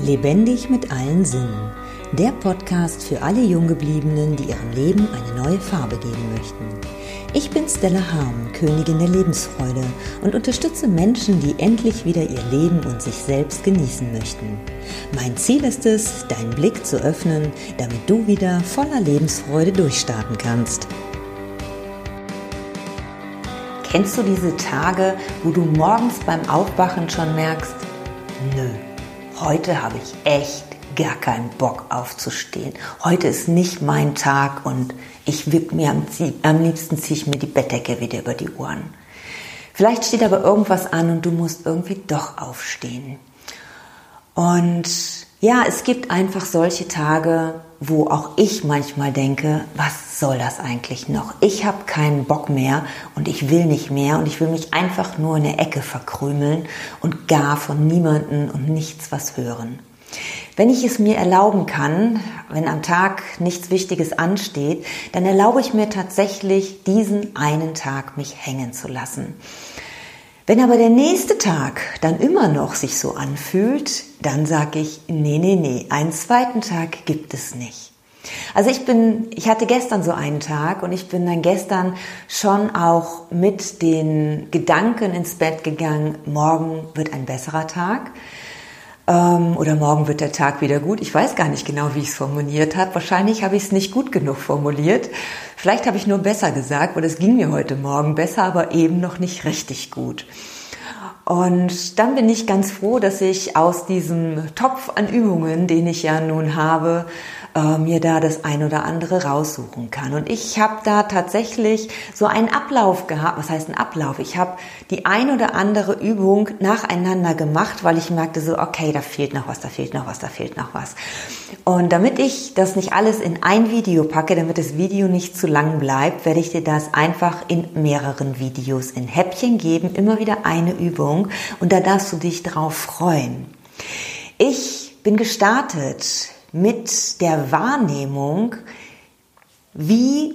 Lebendig mit allen Sinnen. Der Podcast für alle Junggebliebenen, die ihrem Leben eine neue Farbe geben möchten. Ich bin Stella Harm, Königin der Lebensfreude und unterstütze Menschen, die endlich wieder ihr Leben und sich selbst genießen möchten. Mein Ziel ist es, deinen Blick zu öffnen, damit du wieder voller Lebensfreude durchstarten kannst. Kennst du diese Tage, wo du morgens beim Aufwachen schon merkst, nö, heute habe ich echt gar keinen Bock aufzustehen. Heute ist nicht mein Tag und ich wipp mir am, am liebsten ziehe ich mir die Bettdecke wieder über die Ohren. Vielleicht steht aber irgendwas an und du musst irgendwie doch aufstehen. Und ja, es gibt einfach solche Tage, wo auch ich manchmal denke, was soll das eigentlich noch? Ich habe keinen Bock mehr und ich will nicht mehr und ich will mich einfach nur in der Ecke verkrümeln und gar von niemanden und nichts was hören. Wenn ich es mir erlauben kann, wenn am Tag nichts Wichtiges ansteht, dann erlaube ich mir tatsächlich diesen einen Tag mich hängen zu lassen. Wenn aber der nächste Tag dann immer noch sich so anfühlt, dann sage ich, nee, nee, nee, einen zweiten Tag gibt es nicht. Also ich bin, ich hatte gestern so einen Tag und ich bin dann gestern schon auch mit den Gedanken ins Bett gegangen, morgen wird ein besserer Tag ähm, oder morgen wird der Tag wieder gut. Ich weiß gar nicht genau, wie ich es formuliert habe. Wahrscheinlich habe ich es nicht gut genug formuliert. Vielleicht habe ich nur besser gesagt, weil es ging mir heute Morgen besser, aber eben noch nicht richtig gut. Und dann bin ich ganz froh, dass ich aus diesem Topf an Übungen, den ich ja nun habe, äh, mir da das ein oder andere raussuchen kann. Und ich habe da tatsächlich so einen Ablauf gehabt. Was heißt ein Ablauf? Ich habe die ein oder andere Übung nacheinander gemacht, weil ich merkte so, okay, da fehlt noch was, da fehlt noch was, da fehlt noch was. Und damit ich das nicht alles in ein Video packe, damit das Video nicht zu lang bleibt, werde ich dir das einfach in mehreren Videos in Häppchen geben, immer wieder eine Übung und da darfst du dich drauf freuen. Ich bin gestartet mit der Wahrnehmung, wie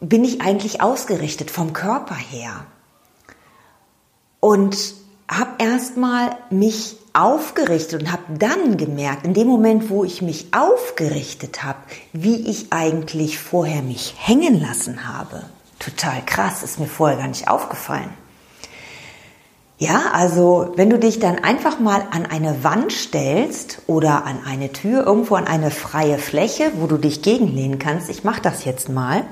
bin ich eigentlich ausgerichtet vom Körper her? Und habe erstmal mich aufgerichtet und habe dann gemerkt, in dem Moment, wo ich mich aufgerichtet habe, wie ich eigentlich vorher mich hängen lassen habe. Total krass, ist mir vorher gar nicht aufgefallen. Ja, also wenn du dich dann einfach mal an eine Wand stellst oder an eine Tür, irgendwo an eine freie Fläche, wo du dich gegenlehnen kannst, ich mache das jetzt mal,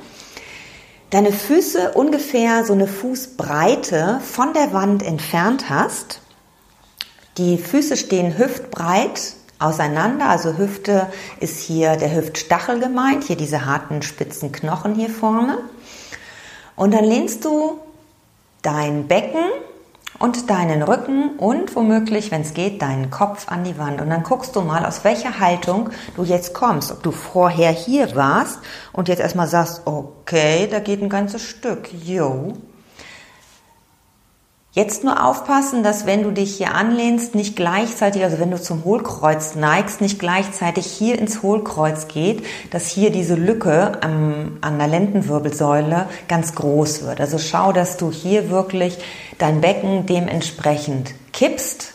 deine Füße ungefähr so eine Fußbreite von der Wand entfernt hast. Die Füße stehen hüftbreit auseinander, also Hüfte ist hier der Hüftstachel gemeint, hier diese harten spitzen Knochen hier vorne. Und dann lehnst du dein Becken und deinen Rücken und womöglich, wenn es geht, deinen Kopf an die Wand. Und dann guckst du mal, aus welcher Haltung du jetzt kommst. Ob du vorher hier warst und jetzt erstmal sagst, okay, da geht ein ganzes Stück. Jo, Jetzt nur aufpassen, dass wenn du dich hier anlehnst, nicht gleichzeitig, also wenn du zum Hohlkreuz neigst, nicht gleichzeitig hier ins Hohlkreuz geht, dass hier diese Lücke am, an der Lendenwirbelsäule ganz groß wird. Also schau, dass du hier wirklich dein Becken dementsprechend kippst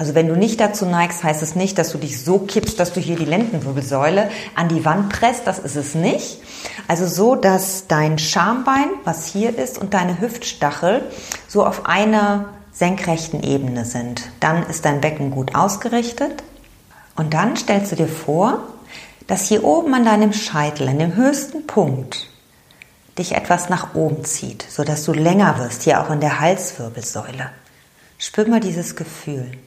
also wenn du nicht dazu neigst, heißt es nicht, dass du dich so kippst, dass du hier die Lendenwirbelsäule an die Wand presst. Das ist es nicht. Also so, dass dein Schambein, was hier ist, und deine Hüftstachel so auf einer senkrechten Ebene sind. Dann ist dein Becken gut ausgerichtet. Und dann stellst du dir vor, dass hier oben an deinem Scheitel, an dem höchsten Punkt, dich etwas nach oben zieht, sodass du länger wirst, hier auch in der Halswirbelsäule. Spür mal dieses Gefühl.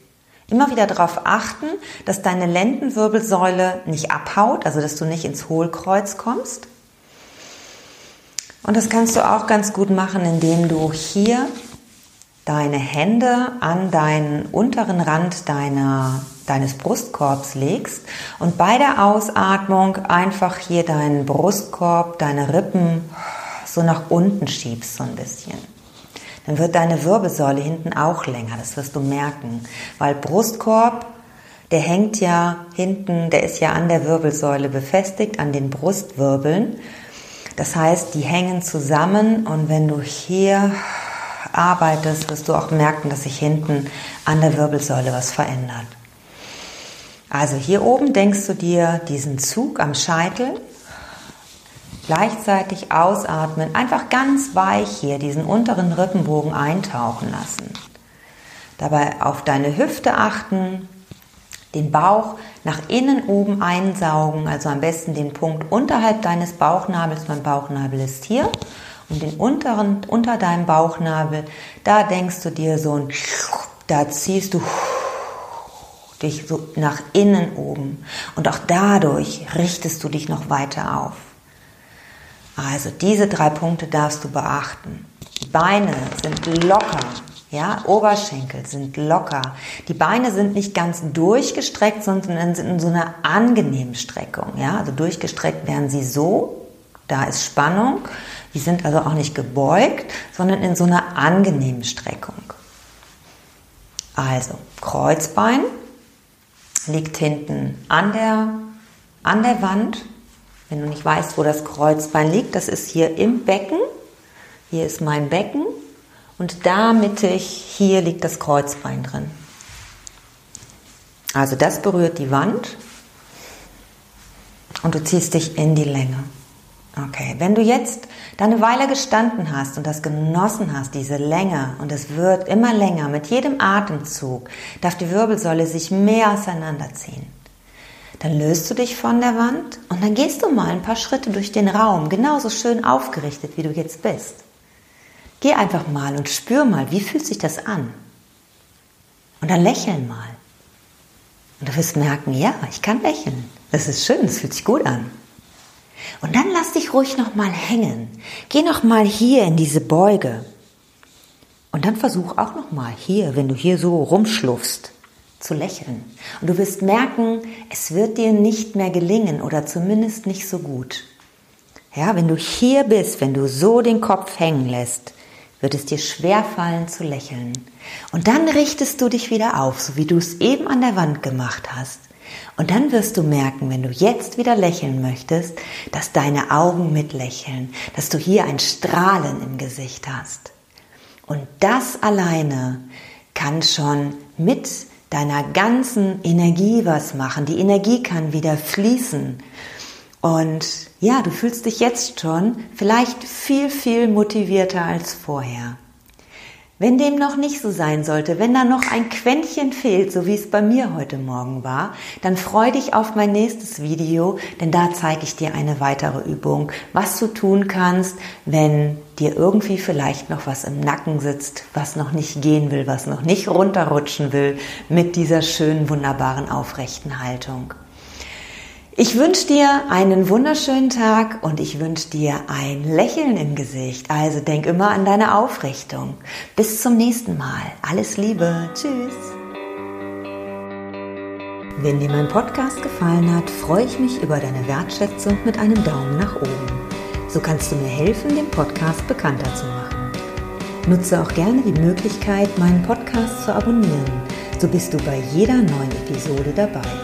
Immer wieder darauf achten, dass deine Lendenwirbelsäule nicht abhaut, also dass du nicht ins Hohlkreuz kommst. Und das kannst du auch ganz gut machen, indem du hier deine Hände an deinen unteren Rand deiner, deines Brustkorbs legst und bei der Ausatmung einfach hier deinen Brustkorb, deine Rippen so nach unten schiebst so ein bisschen dann wird deine Wirbelsäule hinten auch länger. Das wirst du merken. Weil Brustkorb, der hängt ja hinten, der ist ja an der Wirbelsäule befestigt, an den Brustwirbeln. Das heißt, die hängen zusammen und wenn du hier arbeitest, wirst du auch merken, dass sich hinten an der Wirbelsäule was verändert. Also hier oben denkst du dir diesen Zug am Scheitel, gleichzeitig ausatmen, einfach ganz weich hier diesen unteren Rippenbogen eintauchen lassen. Dabei auf deine Hüfte achten, den Bauch nach innen oben einsaugen, also am besten den Punkt unterhalb deines Bauchnabels, mein Bauchnabel ist hier, und den unteren, unter deinem Bauchnabel, da denkst du dir so ein, da ziehst du dich so nach innen oben und auch dadurch richtest du dich noch weiter auf. Also diese drei Punkte darfst du beachten. Die Beine sind locker, ja, Oberschenkel sind locker. Die Beine sind nicht ganz durchgestreckt, sondern sind in so einer angenehmen Streckung. Ja, also durchgestreckt werden sie so, da ist Spannung. Die sind also auch nicht gebeugt, sondern in so einer angenehmen Streckung. Also Kreuzbein liegt hinten an der, an der Wand. Wenn du nicht weißt, wo das Kreuzbein liegt, das ist hier im Becken. Hier ist mein Becken und da mittig, hier liegt das Kreuzbein drin. Also das berührt die Wand und du ziehst dich in die Länge. Okay, wenn du jetzt da eine Weile gestanden hast und das genossen hast, diese Länge, und es wird immer länger, mit jedem Atemzug darf die Wirbelsäule sich mehr auseinanderziehen. Dann löst du dich von der Wand und dann gehst du mal ein paar Schritte durch den Raum, genauso schön aufgerichtet, wie du jetzt bist. Geh einfach mal und spür mal, wie fühlt sich das an? Und dann lächeln mal. Und du wirst merken, ja, ich kann lächeln. Das ist schön, das fühlt sich gut an. Und dann lass dich ruhig noch mal hängen. Geh noch mal hier in diese Beuge. Und dann versuch auch noch mal hier, wenn du hier so rumschluffst, zu lächeln. Und du wirst merken, es wird dir nicht mehr gelingen oder zumindest nicht so gut. Ja, wenn du hier bist, wenn du so den Kopf hängen lässt, wird es dir schwer fallen zu lächeln. Und dann richtest du dich wieder auf, so wie du es eben an der Wand gemacht hast. Und dann wirst du merken, wenn du jetzt wieder lächeln möchtest, dass deine Augen mitlächeln, dass du hier ein Strahlen im Gesicht hast. Und das alleine kann schon mit deiner ganzen Energie was machen. Die Energie kann wieder fließen. Und ja, du fühlst dich jetzt schon vielleicht viel, viel motivierter als vorher. Wenn dem noch nicht so sein sollte, wenn da noch ein Quäntchen fehlt, so wie es bei mir heute Morgen war, dann freu dich auf mein nächstes Video, denn da zeige ich dir eine weitere Übung, was du tun kannst, wenn dir irgendwie vielleicht noch was im Nacken sitzt, was noch nicht gehen will, was noch nicht runterrutschen will mit dieser schönen, wunderbaren, aufrechten Haltung. Ich wünsche dir einen wunderschönen Tag und ich wünsche dir ein Lächeln im Gesicht. Also denk immer an deine Aufrichtung. Bis zum nächsten Mal. Alles Liebe. Tschüss. Wenn dir mein Podcast gefallen hat, freue ich mich über deine Wertschätzung mit einem Daumen nach oben. So kannst du mir helfen, den Podcast bekannter zu machen. Nutze auch gerne die Möglichkeit, meinen Podcast zu abonnieren. So bist du bei jeder neuen Episode dabei.